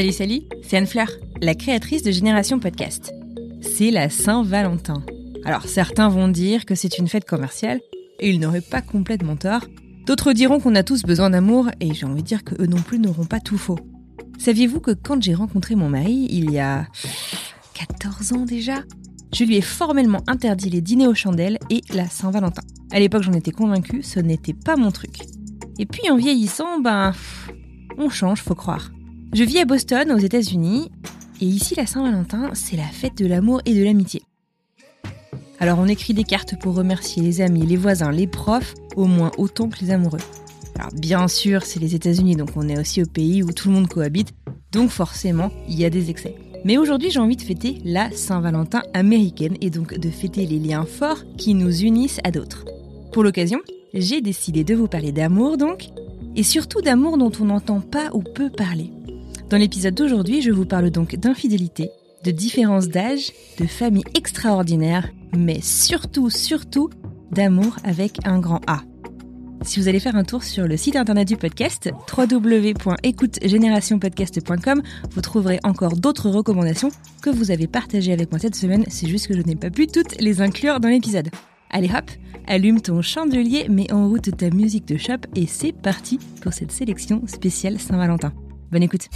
Salut, salut, c'est Anne Fleur, la créatrice de Génération Podcast. C'est la Saint-Valentin. Alors certains vont dire que c'est une fête commerciale, et ils n'auraient pas complètement tort. D'autres diront qu'on a tous besoin d'amour, et j'ai envie de dire que eux non plus n'auront pas tout faux. Saviez-vous que quand j'ai rencontré mon mari, il y a 14 ans déjà, je lui ai formellement interdit les dîners aux chandelles et la Saint-Valentin. À l'époque, j'en étais convaincue, ce n'était pas mon truc. Et puis en vieillissant, ben, on change, faut croire. Je vis à Boston, aux États-Unis, et ici, la Saint-Valentin, c'est la fête de l'amour et de l'amitié. Alors, on écrit des cartes pour remercier les amis, les voisins, les profs, au moins autant que les amoureux. Alors, bien sûr, c'est les États-Unis, donc on est aussi au pays où tout le monde cohabite, donc forcément, il y a des excès. Mais aujourd'hui, j'ai envie de fêter la Saint-Valentin américaine et donc de fêter les liens forts qui nous unissent à d'autres. Pour l'occasion, j'ai décidé de vous parler d'amour donc, et surtout d'amour dont on n'entend pas ou peu parler. Dans l'épisode d'aujourd'hui, je vous parle donc d'infidélité, de différence d'âge, de famille extraordinaire, mais surtout, surtout, d'amour avec un grand A. Si vous allez faire un tour sur le site internet du podcast, www.écoutegénérationpodcast.com, vous trouverez encore d'autres recommandations que vous avez partagées avec moi cette semaine, c'est juste que je n'ai pas pu toutes les inclure dans l'épisode. Allez hop, allume ton chandelier, mets en route ta musique de shop et c'est parti pour cette sélection spéciale Saint-Valentin. Bonne écoute.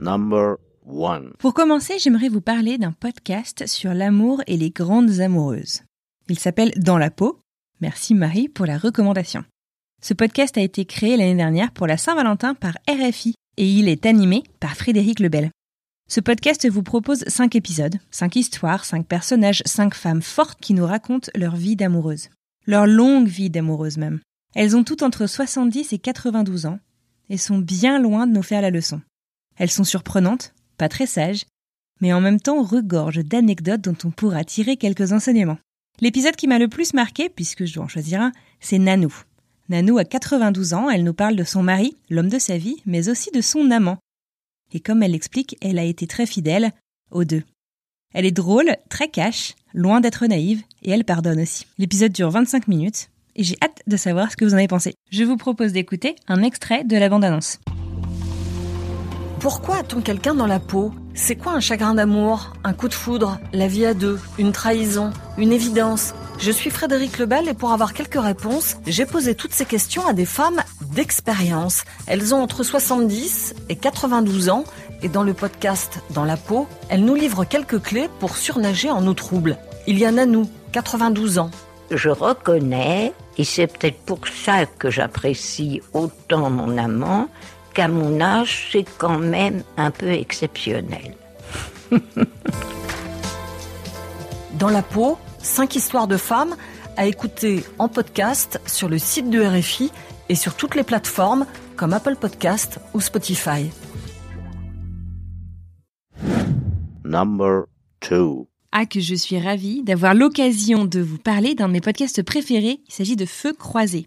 Number one. Pour commencer, j'aimerais vous parler d'un podcast sur l'amour et les grandes amoureuses. Il s'appelle Dans la peau. Merci Marie pour la recommandation. Ce podcast a été créé l'année dernière pour la Saint-Valentin par RFI et il est animé par Frédéric Lebel. Ce podcast vous propose cinq épisodes, cinq histoires, cinq personnages, cinq femmes fortes qui nous racontent leur vie d'amoureuse. Leur longue vie d'amoureuse même. Elles ont toutes entre 70 et 92 ans et sont bien loin de nous faire la leçon. Elles sont surprenantes, pas très sages, mais en même temps regorgent d'anecdotes dont on pourra tirer quelques enseignements. L'épisode qui m'a le plus marqué, puisque je dois en choisir un, c'est Nanou. Nanou a 92 ans, elle nous parle de son mari, l'homme de sa vie, mais aussi de son amant. Et comme elle l'explique, elle a été très fidèle aux deux. Elle est drôle, très cash, loin d'être naïve, et elle pardonne aussi. L'épisode dure 25 minutes, et j'ai hâte de savoir ce que vous en avez pensé. Je vous propose d'écouter un extrait de la bande-annonce. Pourquoi a-t-on quelqu'un dans la peau? C'est quoi un chagrin d'amour? Un coup de foudre? La vie à deux? Une trahison? Une évidence? Je suis Frédéric Lebel et pour avoir quelques réponses, j'ai posé toutes ces questions à des femmes d'expérience. Elles ont entre 70 et 92 ans et dans le podcast Dans la peau, elles nous livrent quelques clés pour surnager en eau trouble. Il y a Nanou, 92 ans. Je reconnais, et c'est peut-être pour ça que j'apprécie autant mon amant, qu'à mon âge, c'est quand même un peu exceptionnel. Dans la peau, 5 histoires de femmes à écouter en podcast sur le site de RFI et sur toutes les plateformes comme Apple Podcast ou Spotify. Number two. Ah, que je suis ravie d'avoir l'occasion de vous parler d'un de mes podcasts préférés. Il s'agit de Feu croisé.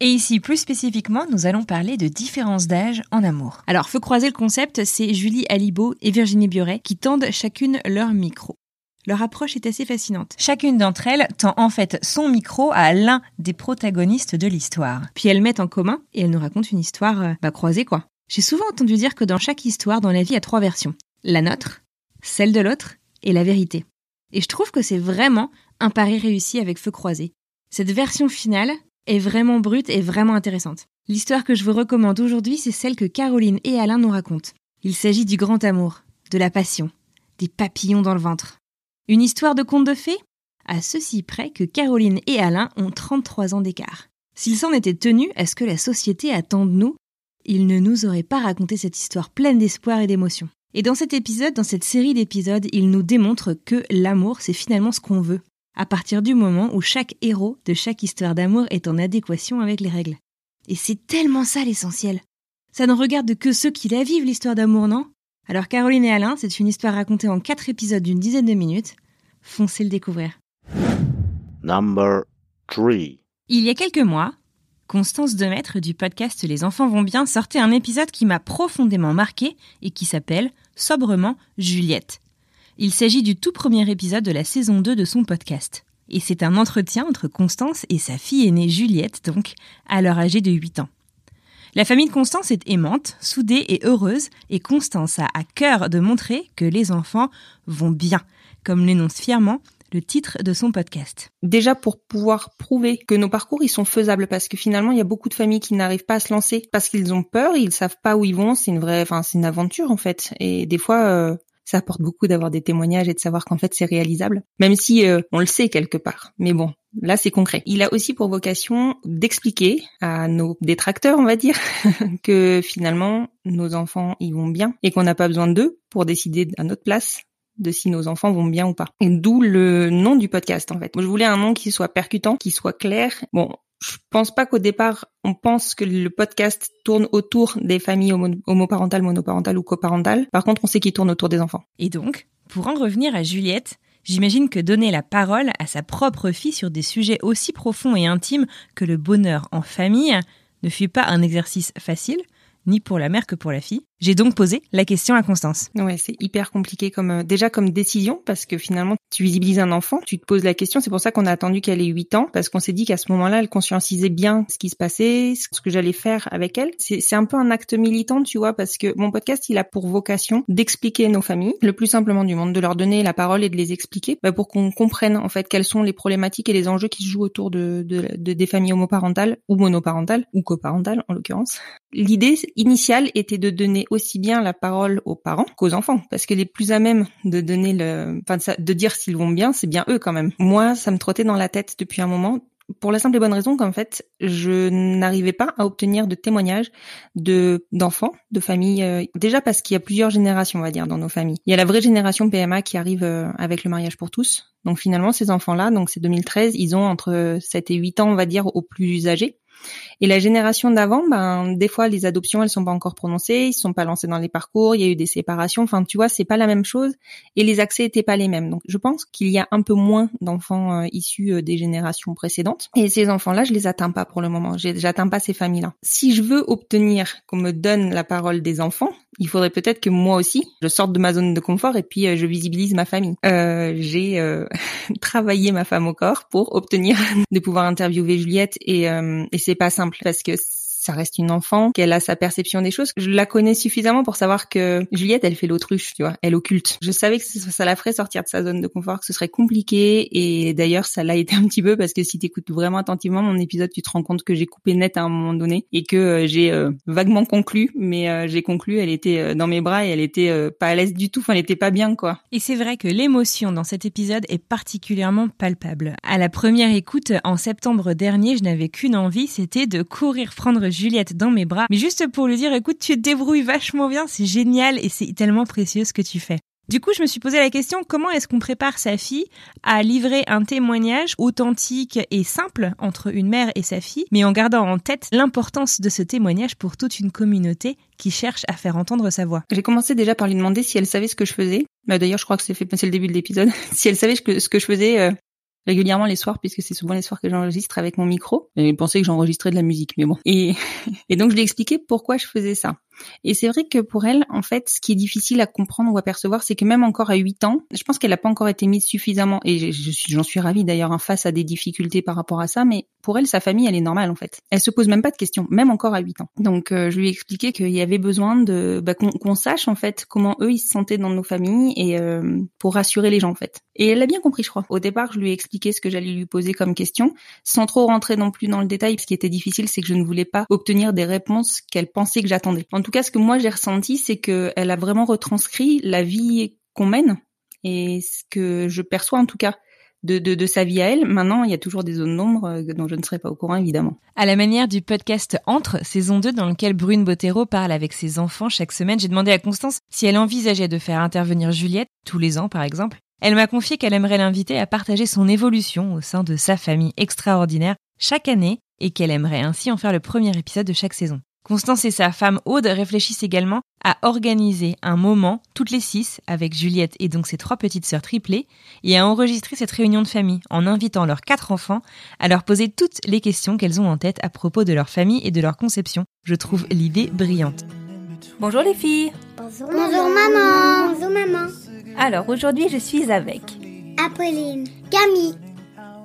Et ici, plus spécifiquement, nous allons parler de différence d'âge en amour. Alors, Feu croisé, le concept, c'est Julie Alibo et Virginie Bioret qui tendent chacune leur micro. Leur approche est assez fascinante. Chacune d'entre elles tend en fait son micro à l'un des protagonistes de l'histoire. Puis elles mettent en commun et elles nous racontent une histoire euh, bah, croisée quoi. J'ai souvent entendu dire que dans chaque histoire dans la vie il y a trois versions. La nôtre, celle de l'autre et la vérité. Et je trouve que c'est vraiment un pari réussi avec Feu croisé. Cette version finale est vraiment brute et vraiment intéressante. L'histoire que je vous recommande aujourd'hui, c'est celle que Caroline et Alain nous racontent. Il s'agit du grand amour, de la passion, des papillons dans le ventre. Une histoire de conte de fées? À ceci près que Caroline et Alain ont 33 ans d'écart. S'ils s'en étaient tenus à ce que la société attend de nous, ils ne nous auraient pas raconté cette histoire pleine d'espoir et d'émotion. Et dans cet épisode, dans cette série d'épisodes, ils nous démontrent que l'amour, c'est finalement ce qu'on veut, à partir du moment où chaque héros de chaque histoire d'amour est en adéquation avec les règles. Et c'est tellement ça l'essentiel. Ça ne regarde que ceux qui la vivent, l'histoire d'amour, non? Alors Caroline et Alain, c'est une histoire racontée en quatre épisodes d'une dizaine de minutes. Foncez le découvrir. Number 3. Il y a quelques mois, Constance Demaître du podcast Les enfants vont bien sortait un épisode qui m'a profondément marqué et qui s'appelle Sobrement Juliette. Il s'agit du tout premier épisode de la saison 2 de son podcast. Et c'est un entretien entre Constance et sa fille aînée Juliette, donc, à leur âgée de 8 ans. La famille de Constance est aimante, soudée et heureuse, et Constance a à cœur de montrer que les enfants vont bien, comme l'énonce fièrement le titre de son podcast. Déjà pour pouvoir prouver que nos parcours ils sont faisables parce que finalement il y a beaucoup de familles qui n'arrivent pas à se lancer parce qu'ils ont peur, ils savent pas où ils vont, c'est une vraie enfin c'est une aventure en fait et des fois euh, ça apporte beaucoup d'avoir des témoignages et de savoir qu'en fait c'est réalisable, même si euh, on le sait quelque part. Mais bon, là c'est concret. Il a aussi pour vocation d'expliquer à nos détracteurs, on va dire, que finalement nos enfants ils vont bien et qu'on n'a pas besoin d'eux pour décider à notre place de si nos enfants vont bien ou pas. D'où le nom du podcast en fait. je voulais un nom qui soit percutant, qui soit clair. Bon, je pense pas qu'au départ on pense que le podcast tourne autour des familles homoparentales, monoparentales ou coparentales. Par contre, on sait qu'il tourne autour des enfants. Et donc, pour en revenir à Juliette, j'imagine que donner la parole à sa propre fille sur des sujets aussi profonds et intimes que le bonheur en famille ne fut pas un exercice facile, ni pour la mère que pour la fille. J'ai donc posé la question à Constance. Ouais, c'est hyper compliqué comme euh, déjà comme décision parce que finalement tu visibilises un enfant, tu te poses la question, c'est pour ça qu'on a attendu qu'elle ait 8 ans parce qu'on s'est dit qu'à ce moment-là, elle conscientisait bien ce qui se passait, ce que j'allais faire avec elle. C'est un peu un acte militant, tu vois, parce que mon podcast, il a pour vocation d'expliquer nos familles le plus simplement du monde, de leur donner la parole et de les expliquer bah, pour qu'on comprenne en fait quelles sont les problématiques et les enjeux qui se jouent autour de, de, de des familles homoparentales ou monoparentales ou coparentales en l'occurrence. L'idée initiale était de donner aussi bien la parole aux parents qu'aux enfants, parce que les plus à même de donner le, enfin de dire s'ils vont bien, c'est bien eux quand même. Moi, ça me trottait dans la tête depuis un moment pour la simple et bonne raison qu'en fait, je n'arrivais pas à obtenir de témoignages de d'enfants, de familles. Euh, déjà parce qu'il y a plusieurs générations, on va dire, dans nos familles. Il y a la vraie génération PMA qui arrive euh, avec le mariage pour tous. Donc finalement, ces enfants-là, donc c'est 2013, ils ont entre 7 et 8 ans, on va dire, aux plus âgés. Et la génération d'avant, ben des fois les adoptions elles sont pas encore prononcées, ils sont pas lancés dans les parcours, il y a eu des séparations, enfin tu vois c'est pas la même chose et les accès étaient pas les mêmes. Donc je pense qu'il y a un peu moins d'enfants euh, issus euh, des générations précédentes et ces enfants-là je les atteins pas pour le moment, j'atteins pas ces familles-là. Si je veux obtenir qu'on me donne la parole des enfants, il faudrait peut-être que moi aussi je sorte de ma zone de confort et puis euh, je visibilise ma famille. J'ai travaillé ma femme au corps pour obtenir de pouvoir interviewer Juliette et, et c'est pas simple parce que ça reste une enfant, qu'elle a sa perception des choses. Je la connais suffisamment pour savoir que Juliette, elle fait l'autruche, tu vois, elle occulte. Je savais que ça la ferait sortir de sa zone de confort, que ce serait compliqué, et d'ailleurs, ça l'a été un petit peu parce que si t'écoutes vraiment attentivement mon épisode, tu te rends compte que j'ai coupé net à un moment donné et que euh, j'ai euh, vaguement conclu, mais euh, j'ai conclu, elle était dans mes bras et elle était pas à l'aise du tout, enfin, elle était pas bien, quoi. Et c'est vrai que l'émotion dans cet épisode est particulièrement palpable. À la première écoute, en septembre dernier, je n'avais qu'une envie, c'était de courir prendre Juliette dans mes bras, mais juste pour lui dire, écoute, tu te débrouilles vachement bien, c'est génial et c'est tellement précieux ce que tu fais. Du coup, je me suis posé la question comment est-ce qu'on prépare sa fille à livrer un témoignage authentique et simple entre une mère et sa fille, mais en gardant en tête l'importance de ce témoignage pour toute une communauté qui cherche à faire entendre sa voix? J'ai commencé déjà par lui demander si elle savait ce que je faisais. Bah, D'ailleurs, je crois que c'est le début de l'épisode. si elle savait ce que je faisais euh, régulièrement les soirs puisque c'est souvent les soirs que j'enregistre avec mon micro. Et il pensait que j'enregistrais de la musique, mais bon. Et, et donc je lui ai expliqué pourquoi je faisais ça. Et c'est vrai que pour elle, en fait, ce qui est difficile à comprendre ou à percevoir, c'est que même encore à 8 ans, je pense qu'elle n'a pas encore été mise suffisamment, et je, j'en suis ravie d'ailleurs, en face à des difficultés par rapport à ça, mais pour elle, sa famille, elle est normale en fait. Elle se pose même pas de questions, même encore à 8 ans. Donc euh, je lui ai expliqué qu'il y avait besoin de bah, qu'on, sache en fait comment eux ils se sentaient dans nos familles et euh, pour rassurer les gens en fait. Et elle l'a bien compris, je crois. Au départ, je lui ai expliqué ce que j'allais lui poser comme question, sans trop rentrer non plus dans le détail. Ce qui était difficile, c'est que je ne voulais pas obtenir des réponses qu'elle pensait que j'attendais. En tout cas, ce que moi j'ai ressenti, c'est qu'elle a vraiment retranscrit la vie qu'on mène et ce que je perçois en tout cas de, sa vie à elle. Maintenant, il y a toujours des zones d'ombre euh, dont je ne serais pas au courant, évidemment. À la manière du podcast Entre, saison 2, dans lequel Brune Bottero parle avec ses enfants chaque semaine, j'ai demandé à Constance si elle envisageait de faire intervenir Juliette, tous les ans par exemple. Elle m'a confié qu'elle aimerait l'inviter à partager son évolution au sein de sa famille extraordinaire chaque année et qu'elle aimerait ainsi en faire le premier épisode de chaque saison. Constance et sa femme Aude réfléchissent également à organiser un moment, toutes les six, avec Juliette et donc ses trois petites sœurs triplées, et à enregistrer cette réunion de famille en invitant leurs quatre enfants à leur poser toutes les questions qu'elles ont en tête à propos de leur famille et de leur conception. Je trouve l'idée brillante. Bonjour les filles. Bonjour, Bonjour maman. Bonjour maman. Alors aujourd'hui je suis avec Apolline, Camille,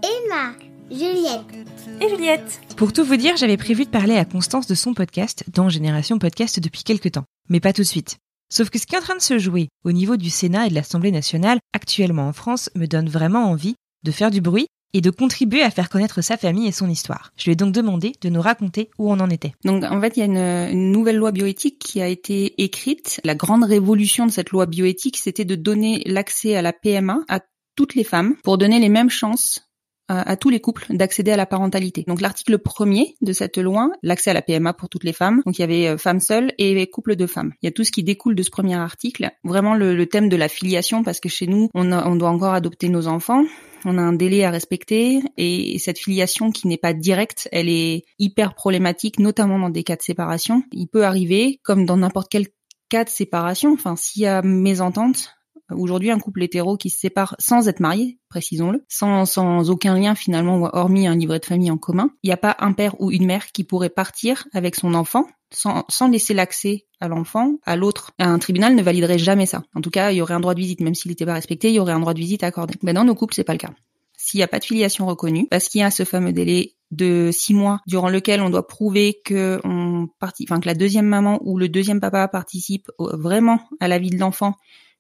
Emma, Juliette et Juliette. Pour tout vous dire, j'avais prévu de parler à Constance de son podcast dans Génération Podcast depuis quelques temps, mais pas tout de suite. Sauf que ce qui est en train de se jouer au niveau du Sénat et de l'Assemblée nationale actuellement en France me donne vraiment envie de faire du bruit et de contribuer à faire connaître sa famille et son histoire. Je lui ai donc demandé de nous raconter où on en était. Donc en fait, il y a une, une nouvelle loi bioéthique qui a été écrite. La grande révolution de cette loi bioéthique, c'était de donner l'accès à la PMA à toutes les femmes pour donner les mêmes chances à, tous les couples d'accéder à la parentalité. Donc l'article premier de cette loi, l'accès à la PMA pour toutes les femmes. Donc il y avait euh, femmes seules et couples de femmes. Il y a tout ce qui découle de ce premier article. Vraiment le, thème de la filiation parce que chez nous, on, on doit encore adopter nos enfants on a un délai à respecter et cette filiation qui n'est pas directe, elle est hyper problématique, notamment dans des cas de séparation. Il peut arriver, comme dans n'importe quel cas de séparation, enfin s'il y a mésentente, Aujourd'hui, un couple hétéro qui se sépare sans être marié, précisons-le, sans, sans aucun lien finalement, hormis un livret de famille en commun, il n'y a pas un père ou une mère qui pourrait partir avec son enfant sans, sans laisser l'accès à l'enfant à l'autre. Un tribunal ne validerait jamais ça. En tout cas, il y aurait un droit de visite, même s'il n'était pas respecté, il y aurait un droit de visite accordé. Mais dans nos couples, c'est pas le cas. S'il n'y a pas de filiation reconnue, parce qu'il y a ce fameux délai de six mois durant lequel on doit prouver que on enfin que la deuxième maman ou le deuxième papa participe vraiment à la vie de l'enfant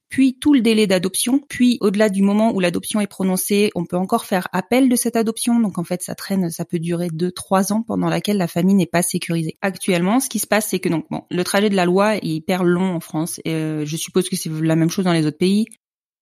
puis tout le délai d'adoption, puis au-delà du moment où l'adoption est prononcée, on peut encore faire appel de cette adoption. Donc en fait, ça traîne, ça peut durer deux, trois ans pendant laquelle la famille n'est pas sécurisée. Actuellement, ce qui se passe, c'est que donc le trajet de la loi est hyper long en France. Euh, je suppose que c'est la même chose dans les autres pays.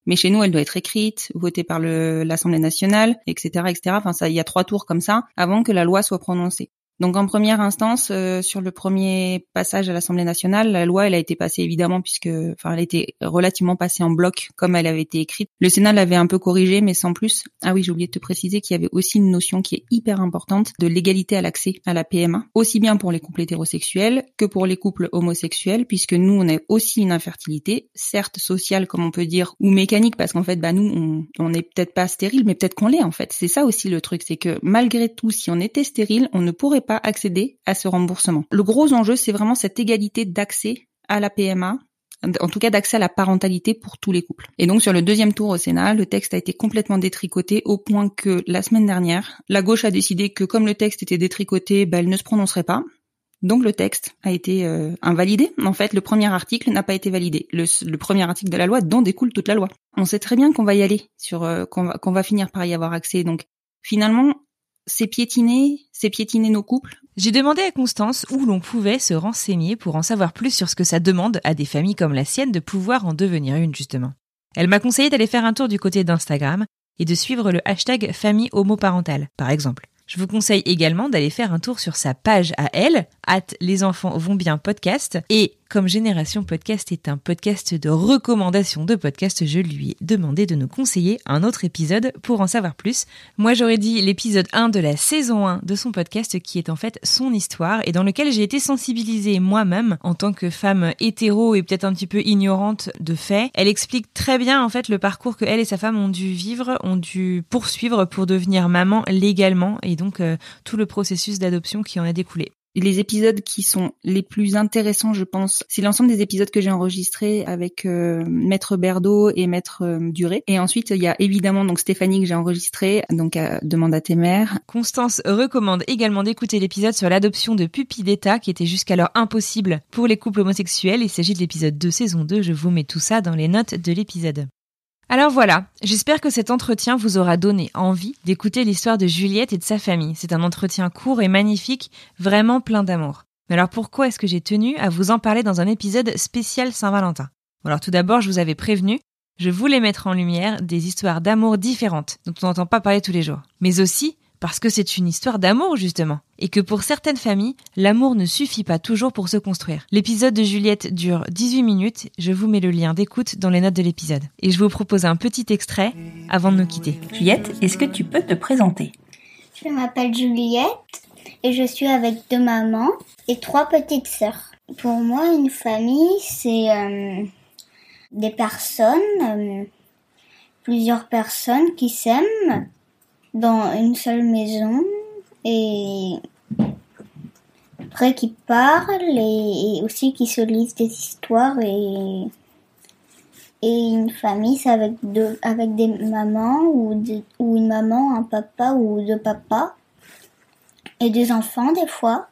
Mais chez nous, elle doit être écrite, votée par l'Assemblée nationale, etc., etc. Enfin, ça, il y a trois tours comme ça avant que la loi soit prononcée. Donc en première instance, euh, sur le premier passage à l'Assemblée nationale, la loi elle a été passée évidemment puisque, enfin, elle a été relativement passée en bloc comme elle avait été écrite. Le Sénat l'avait un peu corrigée, mais sans plus. Ah oui, j'ai oublié de te préciser qu'il y avait aussi une notion qui est hyper importante de l'égalité à l'accès à la PMA, aussi bien pour les couples hétérosexuels que pour les couples homosexuels, puisque nous on a aussi une infertilité, certes sociale comme on peut dire, ou mécanique parce qu'en fait, bah nous on n'est peut-être pas stérile, mais peut-être qu'on l'est en fait. C'est ça aussi le truc, c'est que malgré tout, si on était stérile, on ne pourrait accéder à ce remboursement. Le gros enjeu, c'est vraiment cette égalité d'accès à la PMA en tout cas d'accès à la parentalité pour tous les couples. Et donc sur le deuxième tour au Sénat, le texte a été complètement détricoté au point que la semaine dernière, la gauche a décidé que comme le texte était détricoté, ben, elle ne se prononcerait pas. Donc le texte a été euh, invalidé. En fait, le premier article n'a pas été validé. Le, premier article de la loi dont découle toute la loi. On sait très bien qu'on va y aller, euh, qu'on va finir par y avoir accès. Donc finalement, c'est piétiner, c'est piétiner nos couples. J'ai demandé à Constance où l'on pouvait se renseigner pour en savoir plus sur ce que ça demande à des familles comme la sienne de pouvoir en devenir une, justement. Elle m'a conseillé d'aller faire un tour du côté d'Instagram et de suivre le hashtag famille homoparentale, par exemple. Je vous conseille également d'aller faire un tour sur sa page à elle, at les enfants vont bien podcast, et comme Génération Podcast est un podcast de recommandation de podcast, je lui ai demandé de nous conseiller un autre épisode pour en savoir plus. Moi, j'aurais dit l'épisode 1 de la saison 1 de son podcast qui est en fait son histoire et dans lequel j'ai été sensibilisée moi-même en tant que femme hétéro et peut-être un petit peu ignorante de fait. Elle explique très bien en fait le parcours que elle et sa femme ont dû vivre, ont dû poursuivre pour devenir maman légalement et donc euh, tout le processus d'adoption qui en a découlé les épisodes qui sont les plus intéressants, je pense, c'est l'ensemble des épisodes que j'ai enregistrés avec euh, Maître Berdo et Maître euh, Duré. Et ensuite, il y a évidemment donc Stéphanie que j'ai enregistré, donc à Demande à tes mères. Constance recommande également d'écouter l'épisode sur l'adoption de pupilles d'État qui était jusqu'alors impossible pour les couples homosexuels. Il s'agit de l'épisode 2 saison 2. Je vous mets tout ça dans les notes de l'épisode. Alors voilà, j'espère que cet entretien vous aura donné envie d'écouter l'histoire de Juliette et de sa famille. C'est un entretien court et magnifique, vraiment plein d'amour. Mais alors pourquoi est-ce que j'ai tenu à vous en parler dans un épisode spécial Saint-Valentin? Alors tout d'abord, je vous avais prévenu, je voulais mettre en lumière des histoires d'amour différentes dont on n'entend pas parler tous les jours. Mais aussi parce que c'est une histoire d'amour justement, et que pour certaines familles, l'amour ne suffit pas toujours pour se construire. L'épisode de Juliette dure 18 minutes, je vous mets le lien d'écoute dans les notes de l'épisode. Et je vous propose un petit extrait avant de nous quitter. Juliette, est-ce que tu peux te présenter? Je m'appelle Juliette et je suis avec deux mamans et trois petites sœurs. Pour moi, une famille, c'est euh, des personnes, euh, plusieurs personnes qui s'aiment dans une seule maison et après qui parlent et, aussi qui se lisent des histoires et et une famille c'est avec deux avec des mamans ou ou une maman un papa ou deux papas et des enfants des fois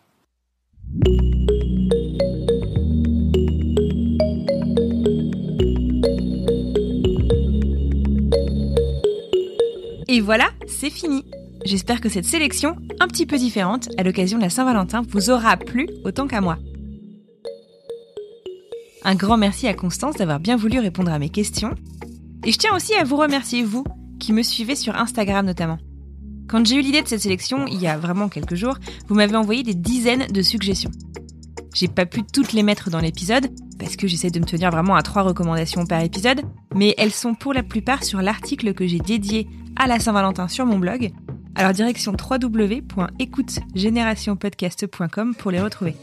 Et voilà, c'est fini. J'espère que cette sélection, un petit peu différente, à l'occasion de la Saint-Valentin, vous aura plu autant qu'à moi. Un grand merci à Constance d'avoir bien voulu répondre à mes questions. Et je tiens aussi à vous remercier, vous, qui me suivez sur Instagram notamment. Quand j'ai eu l'idée de cette sélection, il y a vraiment quelques jours, vous m'avez envoyé des dizaines de suggestions. J'ai pas pu toutes les mettre dans l'épisode, parce que j'essaie de me tenir vraiment à trois recommandations par épisode, mais elles sont pour la plupart sur l'article que j'ai dédié à la Saint-Valentin sur mon blog. Alors direction www.écoutegénérationpodcast.com pour les retrouver.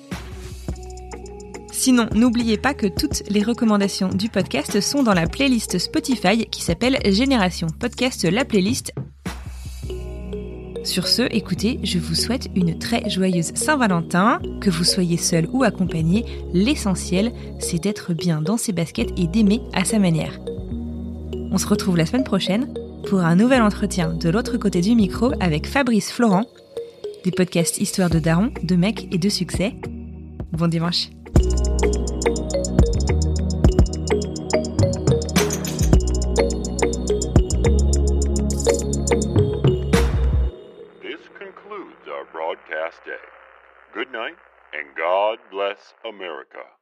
Sinon, n'oubliez pas que toutes les recommandations du podcast sont dans la playlist Spotify qui s'appelle Génération Podcast La Playlist. Sur ce, écoutez, je vous souhaite une très joyeuse Saint-Valentin, que vous soyez seul ou accompagné, l'essentiel, c'est d'être bien dans ses baskets et d'aimer à sa manière. On se retrouve la semaine prochaine pour un nouvel entretien de l'autre côté du micro avec Fabrice Florent, des podcasts Histoire de Daron, de mecs et de succès. Bon dimanche. This concludes our broadcast day. Good night, and God bless America.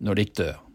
når de ikke dør.